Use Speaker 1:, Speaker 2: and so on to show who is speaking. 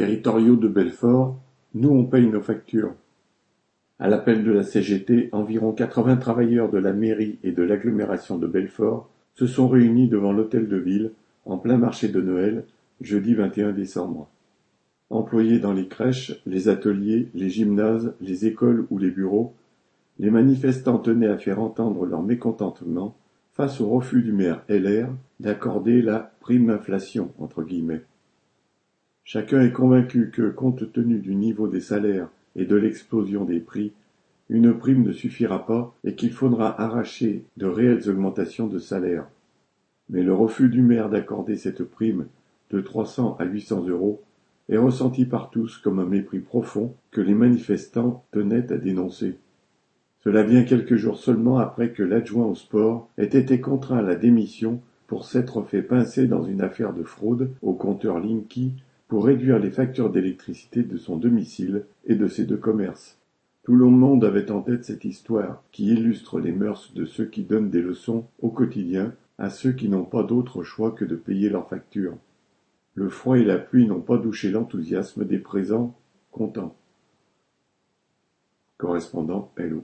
Speaker 1: territoriaux de Belfort, nous on paye nos factures. À l'appel de la CGT, environ 80 travailleurs de la mairie et de l'agglomération de Belfort se sont réunis devant l'hôtel de ville, en plein marché de Noël, jeudi 21 décembre. Employés dans les crèches, les ateliers, les gymnases, les écoles ou les bureaux, les manifestants tenaient à faire entendre leur mécontentement face au refus du maire LR d'accorder la prime inflation entre guillemets. Chacun est convaincu que, compte tenu du niveau des salaires et de l'explosion des prix, une prime ne suffira pas et qu'il faudra arracher de réelles augmentations de salaire. Mais le refus du maire d'accorder cette prime de 300 à 800 euros est ressenti par tous comme un mépris profond que les manifestants tenaient à dénoncer. Cela vient quelques jours seulement après que l'adjoint au sport ait été contraint à la démission pour s'être fait pincer dans une affaire de fraude au compteur Linky pour réduire les factures d'électricité de son domicile et de ses deux commerces. Tout le monde avait en tête cette histoire qui illustre les mœurs de ceux qui donnent des leçons au quotidien à ceux qui n'ont pas d'autre choix que de payer leurs factures. Le froid et la pluie n'ont pas douché l'enthousiasme des présents contents. Correspondant Hello.